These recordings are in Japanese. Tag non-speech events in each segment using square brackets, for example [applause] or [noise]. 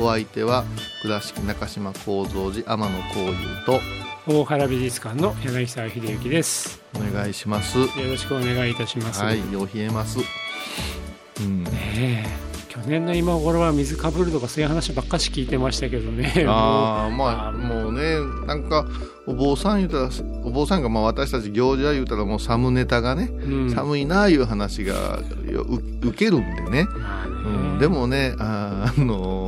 お相手は倉敷中島幸三寺天野幸雄と大原美術館の柳沢秀幸です。お願いします。よろしくお願いいたします、はいよう冷えます。うん。ねえ去年の今頃は水かぶるとかそういう話ばっかし聞いてましたけどね。ああまあもうねなんかお坊さん言うたらお坊さんがまあ私たち行者言うたらもう寒ネタがね、うん。寒いなあいう話がよう受けるんでね、まあね。うん、でもねあのお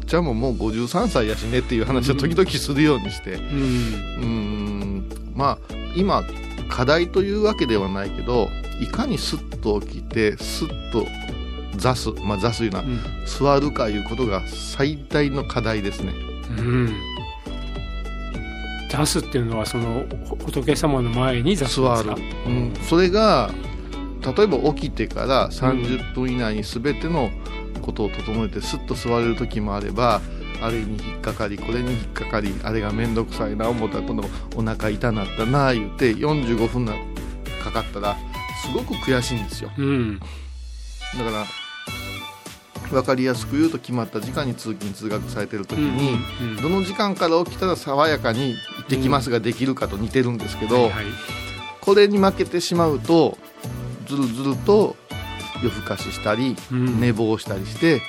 っちゃんももう53歳やしねっていう話を時々するようにして、うん。うーんまあ今課題というわけではないけどいかにスッと起きてスッと座すまあ座すいうのは、うん。座るかいうことが最大の課題ですね。うん。出すっていうのはそのほ仏様の前に座す座る、うん、それが例えば起きてから30分以内に全てのことを整えてスッと座れる時もあればあれに引っかかりこれに引っかかりあれが面倒くさいな思ったら今度お腹痛なったな言うて45分なかかったらすごく悔しいんですよ。うん。だから分かりやすく言うと決まった時間に通勤通学されてる時に、うんうん。どの時間から起きたら爽やかに行ってきますができるかと似てるんですけど、はいはい。これに負けてしまうとずるずると夜更かししたり、うん。寝坊したりして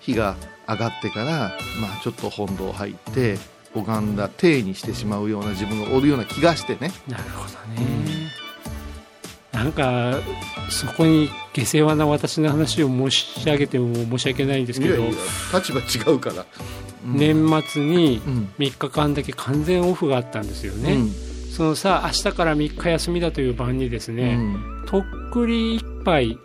日が上がってから、まあ、ちょっと本堂入って拝んだ体にしてしまうような自分がおるような気がしてね。なるほどね、なんかそこに下世話な私の話を申し上げても申し訳ないんですけど立場違うから、うん。年末にうん。3日間だけ完全オフがあったんですよね、うんそのさ明日から3日休みだという晩にですね、うん。とっくり一杯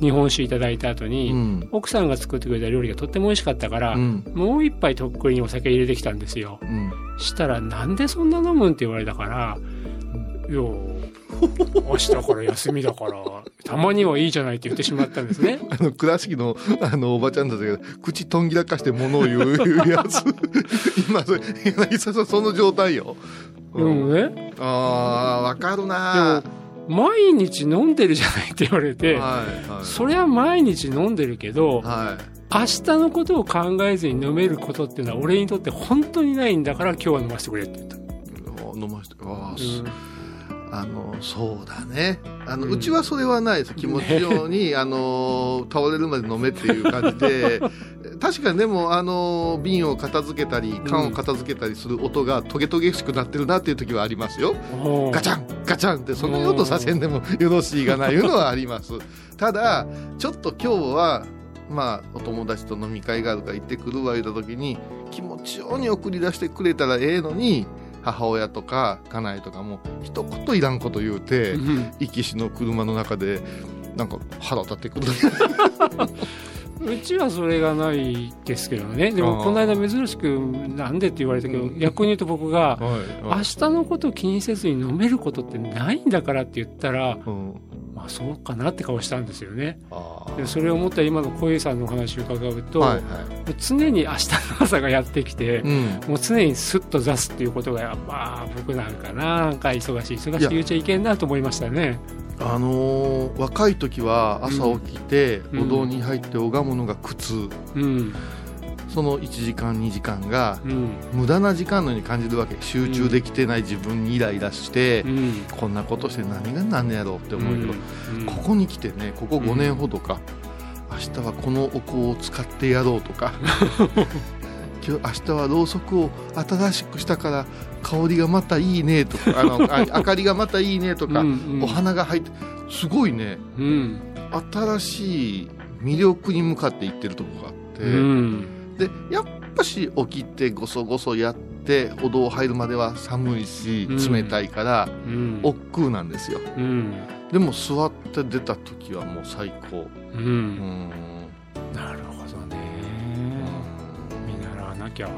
日本酒いただいた後に、うん。奥さんが作ってくれた料理がとっても美味しかったから、うん。もう一杯とっくりにお酒入れてきたんですよ。うん。したらなんでそんな飲むんって言われたから、いや明日から休みだからたまにはいいじゃないって言ってしまったんですね。[laughs] あの倉敷のあのおばちゃんたちが口とんぎらかして物を言うやつ。[laughs] 今それ柳沢さんその状態よ、うん。ねああわかるな。でも毎日飲んでるじゃないって言われて、はいはい。そりゃ毎日飲んでるけど、はい。明日のことを考えずに飲めることっていうのは俺にとって本当にないんだから今日は飲ませてくれって言った。飲ましてああ、うん。あのそうだね。あの、ううんちはそれはないです。気持ちように、あの倒れるまで飲めっていう感じで確かにでもあの瓶を片付けたり缶を片付けたりする音がトゲトゲしくなってるなっていう時はありますよ。おー。ガチャンガチャンってその音させんでもよろしいがないうのはあります。ただちょっと今日はまあお友達と飲み会があるから行ってくるわ言った時に気持ちように送り出してくれたらええのに母親とか家内とかも一言いらんこと言うてうん。行きしの車の中でなんか腹立ってくる [laughs] うちはそれがないですけどね。でもこの間珍しくなんでって言われたけど、うん。逆に言うと僕がはい明日のことを気にせずに飲めることってないんだからって言ったらうん。まあそうかなって顔したんですよね。でそれを思った今の小遊さんのお話を伺うと、はいはい。もう常に明日の朝がやってきて、うん。もう常にスッと出すっていうことがやっぱ僕なんかななんか忙しい忙しい言っちゃいけんなと思いましたねあのー若い時は朝起きて、うん。お堂に入って拝むのが苦痛。うん。その1時間2時間がうん。無駄な時間のように感じるわけ。集中できてない自分にイライラして、うん。こんなことして何がなんねやろうって思うけど、うん。ここに来てねここ5年ほどか、明日はこのお香を使ってやろうとか [laughs] 今日明日はろうそくを新しくしたから香りがまたいいねとか [laughs] あのあ明かりがまたいいねとか、うんうん。お花が入ってすごいね。うん。新しい魅力に向かっていってるとこがあって、うん。でやっぱし起きてごそごそやって歩道入るまでは寒いしうん。冷たいからうん。億劫なんですよ。うん。でも座って出た時はもう最高。ううん。んなるほどね。見習わなきゃ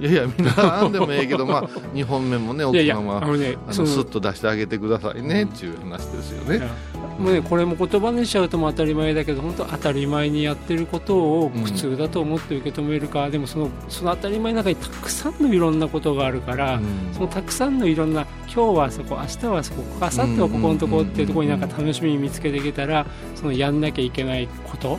いやいやみんななんでもええけどまあ [laughs] 2本目もね奥さんはあのねあそののスッと出してあげてくださいねっていう話ですよね。もうねこれも言葉にしちゃうともう当たり前だけど本当当たり前にやってることを苦痛だと思って受け止めるか、でもそのその当たり前の中にたくさんのいろんなことがあるから、うん。そのたくさんのいろんな今日はそこ明日はそこ明後日はここのとこっていうところになんか楽しみに見つけていけたらそのやんなきゃいけないこと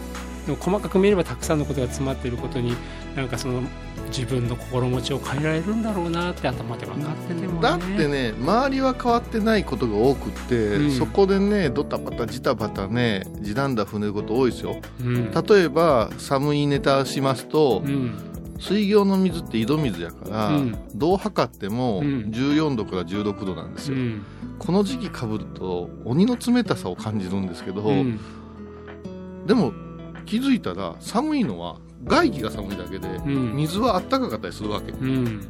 でも細かく見ればたくさんのことが詰まっていることになんかその自分の心持ちを変えられるんだろうなって頭で分かっててもね。だってね周りは変わってないことが多くって、うん。そこでねドタバタジタバタね地団だ踏ること多いですよ。うん。例えば寒いネタしますと、うん。水行の水って井戸水やから、うん。どう測ってもうん。14度から16度なんですよ、うん。この時期かぶると鬼の冷たさを感じるんですけど、うん。でも気づいたら寒いのは外気が寒いだけで、うん。水はあったかかったりするわけ。うん。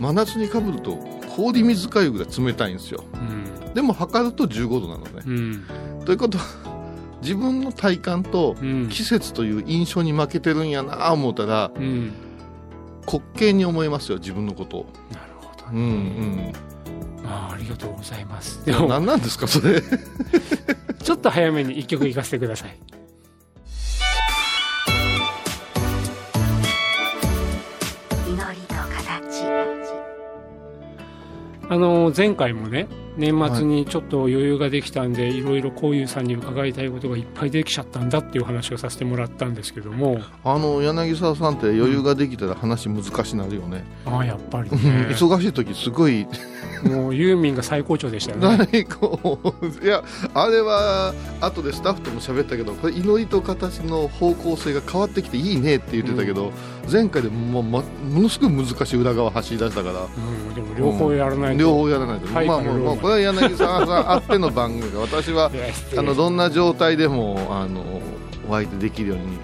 真夏にかぶると氷水かゆぐらい冷たいんですよ。うん。でも測ると15度なのね、うん。ということは [laughs] 自分の体感とうん。季節という印象に負けてるんやなあ思ったらうん。滑稽に思いますよ自分のこと。をなるほどうんうん。ああありがとうございます。でも何なんですかそれ。[laughs] ちょっと早めに一曲いかせてくださいあの前回もね年末にちょっと余裕ができたんで、い、ろいろこういうさんに伺いたいことがいっぱいできちゃったんだっていう話をさせてもらったんですけども。あの柳沢さんって余裕ができたら話難しくなるよね、ああやっぱりうんね。忙しい時すごい。もうユーミンが最高潮でしたよね。何こういやあれは後でスタッフとも喋ったけどこれ祈りと形の方向性が変わってきていいねって言ってたけど、前回でもう、ま、ものすごい難しい裏側走り出したから。うん、でも両方やらないと、両方やらないと、はいまあもうもうこれは柳沢さんあっての番組が私はあのどんな状態でもあのお相手できるように、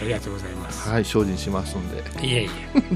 ありがとうございます、はい、精進しますんで。い、えいえ。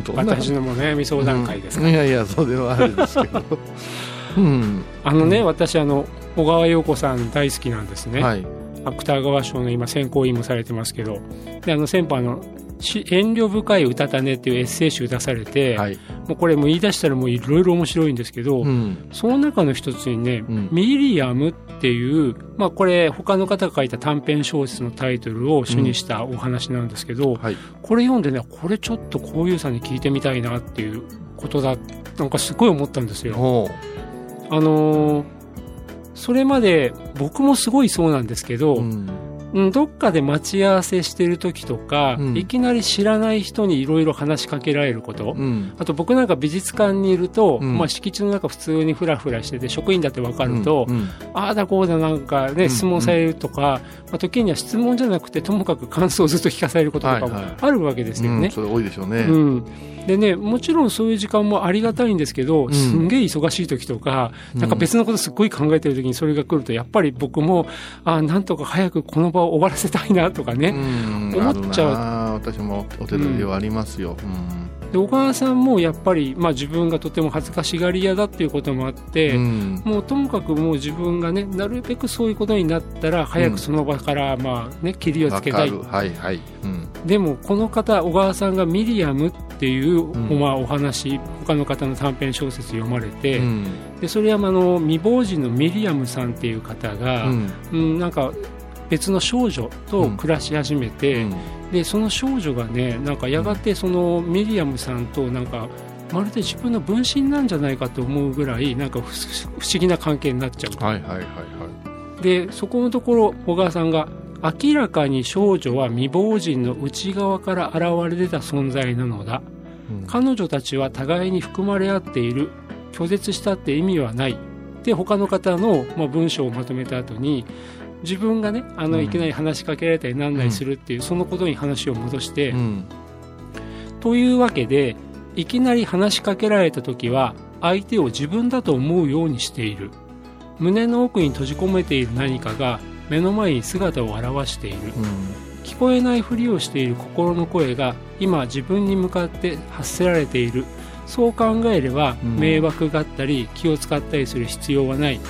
[laughs] 私のも悩み相談会ですから、うん。いやいやそれはあれですけど。[laughs] うん、あのね、私あの小川陽子さん。大好きなんですね、はい芥川賞の今選考委員もされてますけどであの先般あのし遠慮深い歌種っていうエッセイ集出されて、はい。もうこれもう言い出したらもういろいろ面白いんですけど、うん。その中の一つにね、うん。ミリアムっていう、まあこれ他の方が書いた短編小説のタイトルを主にしたお話なんですけど、はい。これ読んでね、これちょっとこういうさんに聞いてみたいなっていうことだ、なんかすごい思ったんですよ。ほあのーそれまで僕もすごいそうなんですけど、う、うんうん、どっかで待ち合わせしてる時とか、うん。いきなり知らない人にいろいろ話しかけられること、うん。あと僕なんか美術館にいると、うん。まあ、敷地の中普通にフラフラしてて職員だって分かると、うん。ああだこうだなんかねん。質問されるとか、まあ、時には質問じゃなくてともかく感想をずっと聞かされることとかもはいはい。あるわけですよね。うんそれ多いでしょうね、うんでね、もちろんそういう時間もありがたいんですけど、ん。すんげえ忙しい時とか、なんか別のことすっごい考えてる時にそれが来ると、やっぱり僕も、あなんとか早くこの場を終わらせたいなとかね、うん。思っちゃう。私もお手取りはありますよ、うんで小川さんもやっぱり、まあ、自分がとても恥ずかしがり屋だっていうこともあって、うん。もうともかくもう自分がね、なるべくそういうことになったら、早くその場から、まあね、切りをつけたい。はいはい、うん。でも、この方、小川さんがミリアムっていう、ん。まあ、お話、他の方の短編小説読まれて、うん。でそれはあの未亡人のミリアムさんっていう方が、うん。うんなんか別の少女と暮らし始めて、うん。でその少女がねなんかやがてそのミリアムさんとなんかまるで自分の分身なんじゃないかと思うぐらいなんか不不思議な関係になっちゃう。はいはいはいはでそこのところ小川さんが明らかに少女は未亡人の内側から現れ出た存在なのだ。い、うん。彼女たちは互いに含まれ合っている。拒絶したって意味はない。で他の方の、まあ、文章をまとめた後に自分がねあのうん。いきなり話しかけられたりなんなりするっていう、そのことに話を戻して、うん。というわけでいきなり話しかけられた時は相手を自分だと思うようにしている。胸の奥に閉じ込めている何かが目の前に姿を現している。聞こえないふりをしている心の声が今自分に向かって発せられている。そう考えればうん。迷惑があったり気を使ったりする必要はない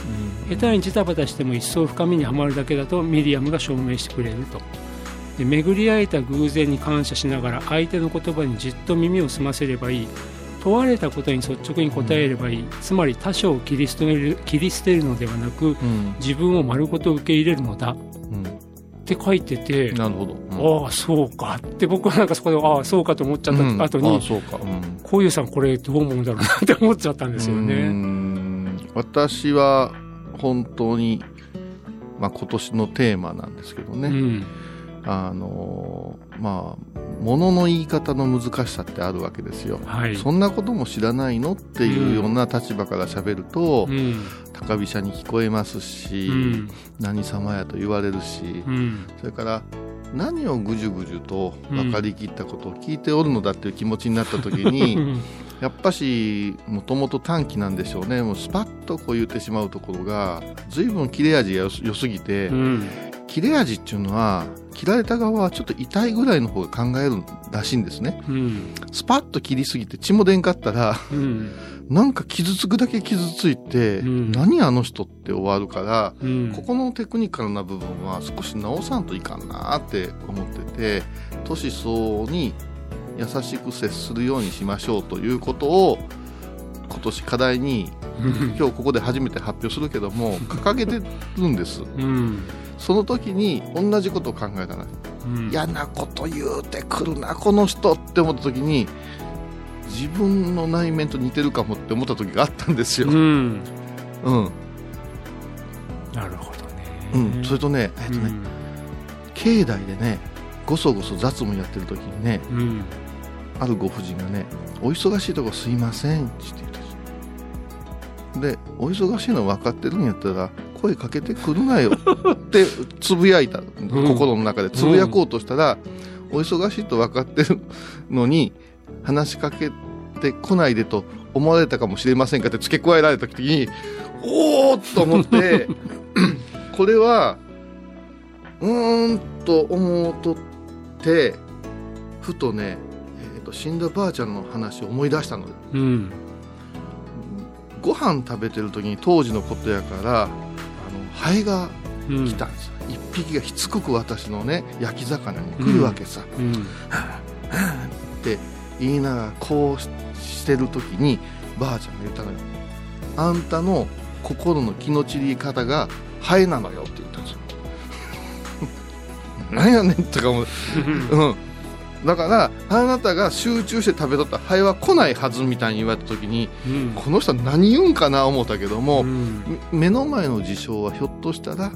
下手にジタバタしても一層深みにはまるだけだとミリアムが証明してくれると。で巡り合えた偶然に感謝しながら相手の言葉にじっと耳を澄ませればいい。問われたことに率直に答えればいい、つまり他者を切り捨てる切り捨てるのではなくうん。自分を丸ごと受け入れるのだ。っうん。て書いてて、なるほど、うん。ああそうか。って僕はなんかそこでああそうかと思っちゃったうん。後に、あそうか、うん。こういうさんこれどう思うんだろうなって思っちゃったんですよね。ん。私は本当に、まあ、今年のテーマなんですけどね、うん。あのまあ物の言い方の難しさってあるわけですよ、はい。そんなことも知らないのっていうような立場から喋ると、うん。高飛車に聞こえますし、うん。何様やと言われるし、うん。それから何をぐじゅぐじゅと分かりきったことを聞いておるのだっていう気持ちになった時に、う [laughs] んやっぱしもともと短気なんでしょうね。もうスパッとこう言ってしまうところが随分切れ味が良す良すぎて、うん。切れ味っていうのは切られた側はちょっと痛いぐらいの方が考えるらしいんですね。うん。スパッと切りすぎて血も出んかったらうん。なんか傷つくだけ傷ついて、うん。何あの人って終わるからうん。ここのテクニカルな部分は少し直さんといかんなって思ってて年相応に優しく接するようにしましょうということを今年課題に [laughs] 今日ここで初めて発表するけども掲げてるんです。うん。その時に同じことを考えたらうん。嫌なこと言うてくるなこの人って思った時に自分の内面と似てるかもって思った時があったんですよ。う。ん。うん、なるほどね。うん、それとね、えっとね、境内でねごそごそ雑務やってる時にねあるご婦人がね「お忙しいとこすいません」って言ってたんです。で「お忙しいの分かってるんやったら声かけてくるなよ」ってつぶやいた、心の中で。つぶやこうとしたら、お忙しいと分かってるのに話しかけてこないでと思われたかもしれませんか？って付け加えられた時におおと思って [laughs] これはうーんと思うとってふとね、死んだばあちゃんの話を思い出したのうん。ご飯食べてる時に当時のことやからあのハエがうん。来たんですよ、一匹がしつこく私のね焼き魚に来るわけさ、うん。って言いながらこうししてる時にばあちゃんが言ったのよ。あんたの心の気の散り方がハエなのよって言ったんですよ。[laughs] 何やねんとか思う。[laughs] うんだからあなたが集中して食べとったハエは来ないはずみたいに言われた時にうんこの人は何言うんかな？思ったけども、うん。め目の前の事象はひょっとしたら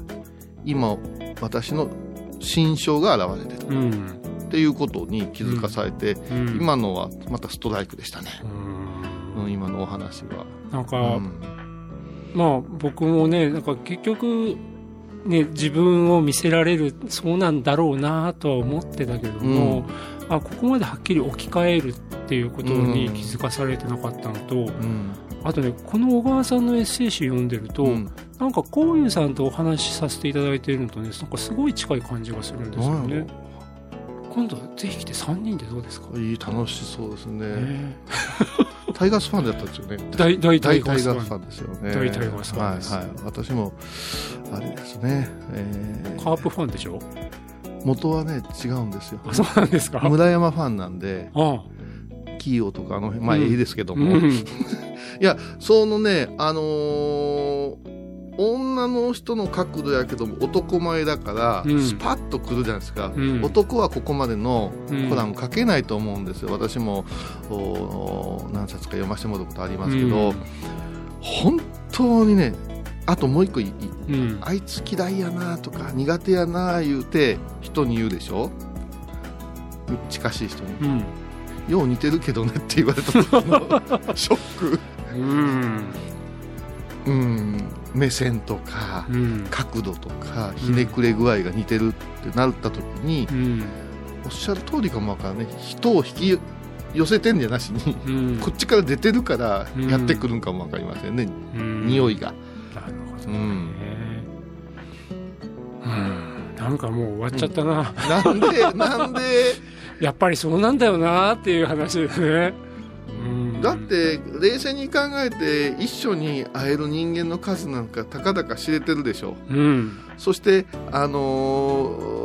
今私の心象が現れてるうん。っていうことに気づかされて、うん。今のはまたストライクでしたね、うん。うん、今のお話は、なんか、うん。まあ僕もねなんか結局ね自分を見せられるそうなんだろうなとは思ってたけども、あここまではっきり置き換えるっていうことに気づかされてなかったのと、うん。あとねこの小川さんのエッセイ集読んでると、うん。なんかこういうさんとお話しさせていただいているのとねなんかすごい近い感じがするんですよね。今度ぜひ来て3人でどうですか、いい楽しそうですね、ね。[laughs] タイガースファンだったんですよね。大大大タイガースファン。タイガースファンですよね。大タイガースファンです。はいはい。私もあれですね、えー。カープファンでしょ？元はね違うんですよ。あそうなんですか？村山ファンなんであキーオとかあの辺まあうん。いいですけどうも、[laughs] いんやそのねあのー女の人の角度やけども男前だから、うん。スパッとくるじゃないですか、うん。男はここまでのうん。コラム書けないと思うんですよ。私もお何冊か読ませてもらったことありますけど、本当にねあともう一個いい。うん。うんあいつ嫌いやなとか苦手やな言うて人に言うでしょ？近しい人に。うん。よう似てるけどねって言われた時の [laughs] ショック。うん。うん。目線とかうん。角度とかひねくれ具合が似てるってなった時に、うん。おっしゃる通りかもわからんね。人を引き寄せてんじゃなしにうん。こっちから出てるからうん。やってくるんかもわかりませんね、うん。匂いが。うん。うんなんかもう終わっちゃったな、なんで、なんで、やっぱりそうなんだよなっていう話ですね、うん。だって冷静に考えて一緒に会える人間の数なんかたかだか知れてるでしょ。うん。そして、あのー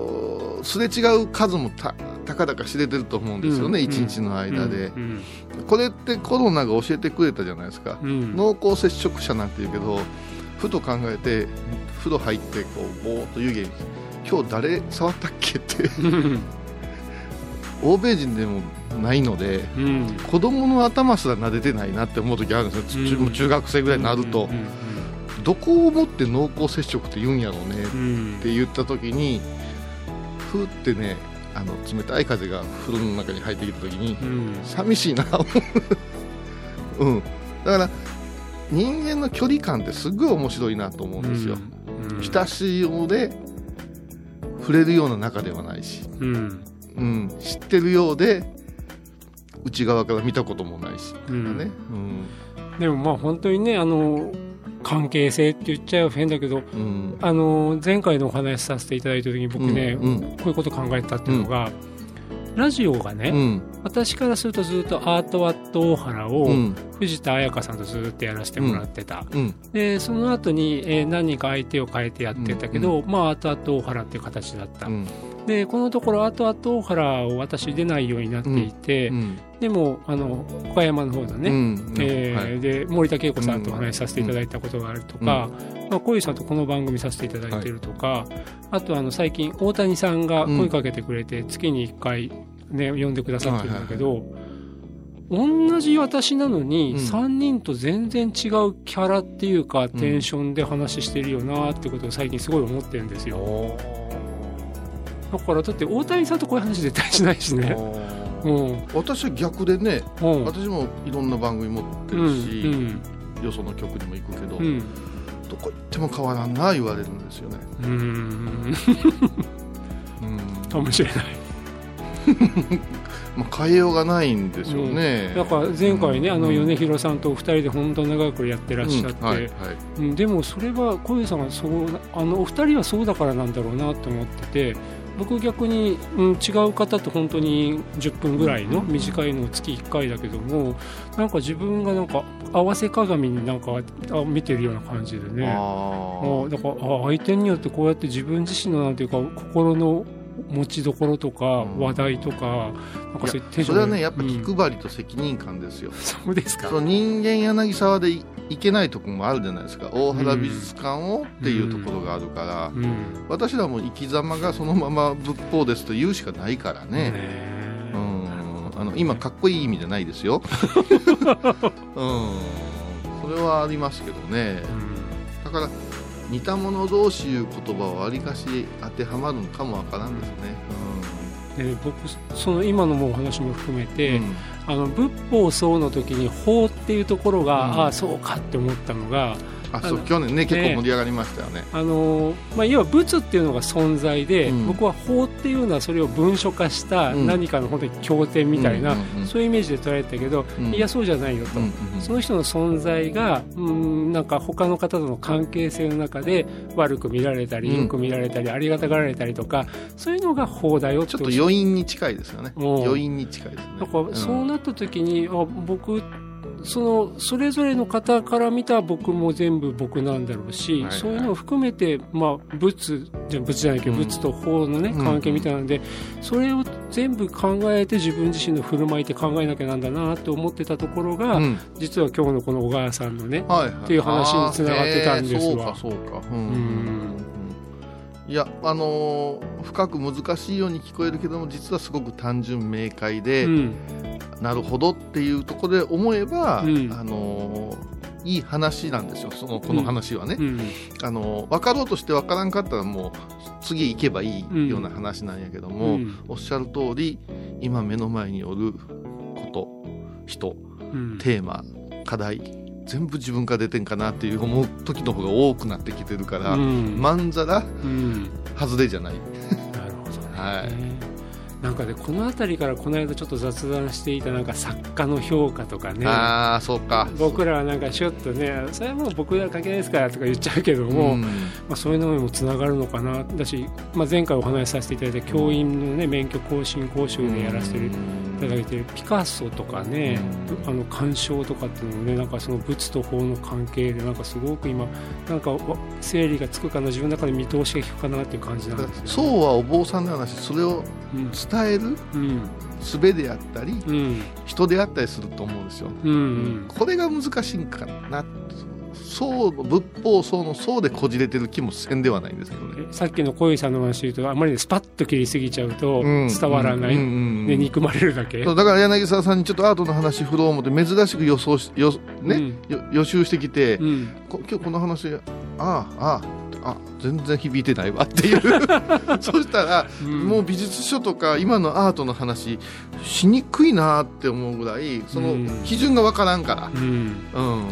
すれ違う数もたたかだか知れてると思うんですよね、うん。一日の間で、うん。これってコロナが教えてくれたじゃないですか、うん。濃厚接触者なんて言うけどふと考えて風呂入ってこうぼーっと湯気に今日誰触ったっけって。う [laughs] ん欧米人でもないのでうん。子供の頭すら撫でてないなって思う時あるんですよ、うん。中中学生ぐらいになると、うんどこをもって濃厚接触って言うんやろうねうん。って言った時にふーってねあの冷たい風が風呂の中に入ってきた時にうん。寂しいな。[laughs] うん。だから人間の距離感ってすっごい面白いなと思うんですよ、うん。親しいようで触れるような仲ではないし、うん。うん、知ってるようで内側から見たこともないし、うん。ね。でもまあ本当にねあの関係性って言っちゃう変だけどうん。うんあの前回のお話しさせていただいた時に僕ね、うんうん。こういうこと考えたっていうのが、ラジオがね、うん。私からするとずっとアートワット大原をうん。藤田彩香さんとずっとやらせてもらってた、うん。でその後に、えー何人か相手を変えてやってたけど、まあアートワット大原っていう形だった、うんでこのところアートワット大原を私出ないようになっていて、うん。でもあの岡山の方のね、うん。えーはい。で森田恵子さんとお話しさせていただいたことがあるとか、まあ、小遊さんとこの番組させていただいてるとか、あとあの最近大谷さんが声かけてくれて月に1回、ね、呼んでくださってるんだけど、同じ私なのにうん。3人と全然違うキャラっていうか、テンションで話してるよなってことを最近すごい思ってるんですよだからだって大谷さんとこういう話絶対しないしねうん私は逆でねうん私もいろんな番組持ってうんるし、よその局にも行くけど、うんどこ行っても変わらんな言われるんですよね、かもしれないまあ、変えようがないんでしょうね、だから前回ね、うんあの米広さんとお二人で本当長くやってらっしゃって、うんはいはいでもそれは小遊さんがそうあのお二人はそうだからなんだろうなと思ってて僕逆に、うん、違う方と本当に10分ぐらいの短いのを月1回だけどもなんか自分がなんか合わせ鏡になんかあ見てるような感じでね。ああだからあ相手によってこうやって自分自身のなんていうか心の持ちどころとかうん。話題とか、なんかそうそれはねやっぱ気うん。配りと責任感ですよ、そうですか。その人間柳沢でいいけないところもあるじゃないですか。大原美術館をっていうところがあるから、うん。私らも生き様がそのまま仏法ですと言うしかないからね、ねうん、あの今かっこいい意味じゃないですよ、[laughs] うん、それはありますけどね。だから似た者同士いう言葉はわりかし当てはまるのかもわからんですね、で僕その今のもお話も含めうん。て、あの仏法僧の時に法っていうところが、うん。ああそうかって思ったのがあそう去年ね結ね構盛り上がりましたよね。あの、まあ、要は仏っていうのが存在で、うん。僕は法っていうのはそれを文書化したうん。何かの本当に経典みたいな、そういうイメージで捉えてたけど、うん。いやそうじゃないよと。その人の存在が、うん、なんか他の方との関係性の中で悪く見られたり、うん。よく見られたり、ありがたがられたりとか、そういうのが法だよちょっと余韻に近いですよね。うん。余韻に近いですね。だからそうなった時に、あ僕そのそれぞれの方から見た僕も全部僕なんだろうし、はいはい。そういうのを含めて、まあ、仏じゃ仏じゃないけど、うん。仏と法の、ね、うん。関係みたいなので、それを全部考えて自分自身の振る舞いって考えなきゃなんだなと思ってたところが、うん。実は今日のこの小川さんのね、はいはい、っていう話に繋がってたんですわ。そうかそうかうんうん。いやあのー深く難しいように聞こえるけども実はすごく単純明快で、うんなるほどっていうところで思えば、うん。あのーいい話なんですよそのこの話はね、うん。あのー分かろうとして分からんかったらもう次行けばいいような話なんやけども、うん。おっしゃる通り今目の前におること人うん。テーマ課題全部自分から出てんかなっていう思う時の方が多くなってきてるから、うん。まんざらうん。外れじゃない。なるほどね。はいなんかねこの辺りからこの間ちょっと雑談していたなんか作家の評価とかね。ああそうか。僕らはなんかちょっとねそれはもう僕ら関係ないですからとか言っちゃうけども、うん。まあ、そういうのにもつながるのかな。だし、まあ、前回お話しさせていただいた教員の、ね、免許更新講習でやらせていただいてるピカソとかね、あの鑑賞とかっていうのもねなんかその仏と法の関係でなんかすごく今なんかわ整理がつくかな自分の中で見通しが利くかなっていう感じなんですよ、そうはお坊さんの話それをうん。伝えるうん。術であったりうん。人であったりすると思うんですよ。うんうん。これが難しいんかなそう仏法僧の僧でこじれてる気もせんではないんですけどね。えさっきの小井さんの話で言うとあまりにスパッと切りすぎちゃうとうん伝わらない、うん。うんうんで憎まれるだけ。そうだから柳沢さんにちょっとアートの話振ろう思って珍しく予想しよ、ねよ予習してきて、うん。こ今日この話ああああ全然響いてないわっていう。[laughs] そしたら、うん。もう美術書とか今のアートの話しにくいなって思うぐらいそのうん。基準がわからんから。うん。うん、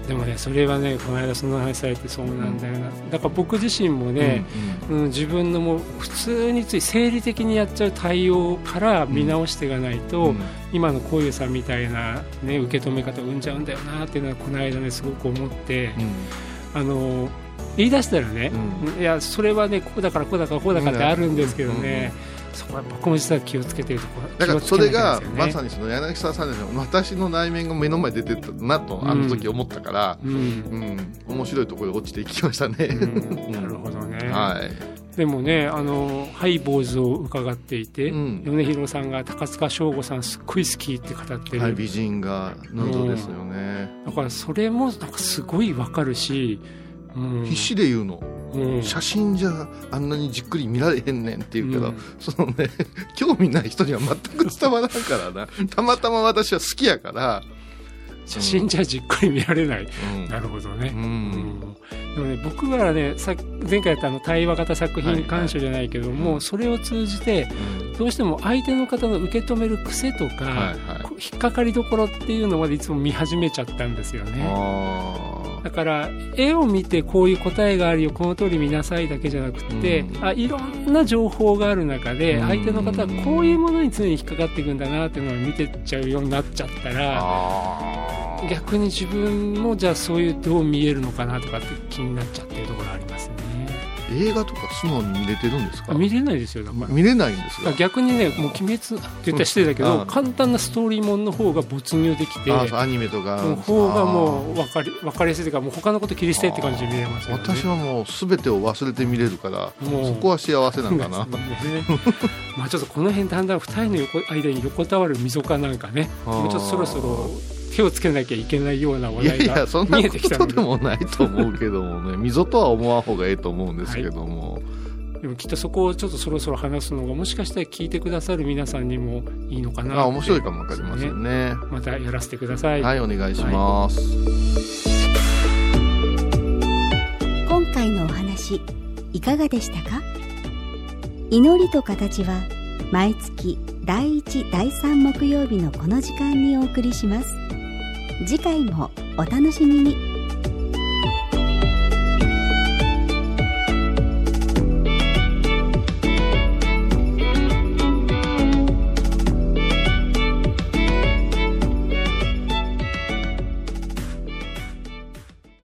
でもねそれはねこの間その話されてそうなんだよな、だから僕自身もね、うん自分のもう普通につい生理的にやっちゃう対応から見直していかないと、うん。今のこういうさんみたいな、ね、受け止め方を生んじゃうんだよなっていうのはこの間ねすごく思って、あの言い出したらね、いやそれはねこうだからこうだからこうだからってあるんですけどね、そこは僕も実は気をつけてるところだからそれがまさにその柳沢さんですよ私の内面が目の前に出てたなとあの時思ったから、うん。うん面白いところで落ちていきましたね、うん。なるほどね、はい。でもねあのハイボーズを伺っていて、うん。米広さんが高塚翔吾さんすっごい好きって語ってる、はい、美人がヌードですよね、だからそれもなんかすごいわかるし、うん、必死で言うの、うん。写真じゃあんなにじっくり見られへんねんって言うけど、うん。そのね [laughs] 興味ない人には全く伝わらんからな。[laughs] たまたま私は好きやから、写真じゃじっくり見られない、うん。なるほどね。う、うんんでもね僕はねさ前回やったあの対話型作品鑑賞じゃないけども、はいそれを通じてどうしても相手の方の受け止める癖とか、はいはい。引っかかりどころっていうのまでいつも見始めちゃったんですよね。あだから絵を見てこういう答えがあるよこの通り見なさいだけじゃなくて、うん。あいろんな情報がある中でうん。相手の方はこういうものに常に引っかかっていくんだなっていうのを見てっちゃうようになっちゃったら逆に自分もじゃあそういうどう見えるのかなとかって気になっちゃってるところありますね。映画とか素直に見れてるんですか？あ見れないですよだから見れないんですが逆にねもう鬼滅って言ったら失礼だけど、うん簡単なストーリーもんの方が没入できてアニメとか。の方がもう分かり分かりやすいというかもう他のこと切り捨てって感じで見れますよね。私はもう全てを忘れて見れるからもう。そこは幸せなんだな。ね [laughs] まあちょっとこの辺だんだん二人の横間に横たわる溝かなんかね。もうちょっとそろそろ手をつけなきゃいけないような話いやい題がやそんな見えてきたので。ことでもないと思うけどもね。溝とは思わん方がいいと思うんですけども、でもきっとそこをちょっとそろそろ話すのがもしかしたら聞いてくださる皆さんにもいいのかなあ面白いかもわかりませんね。またやらせてください、はいお願いします、今回のお話いかがでしたか？祈りと形は毎月第1第3木曜日のこの時間にお送りします次回もお楽しみに。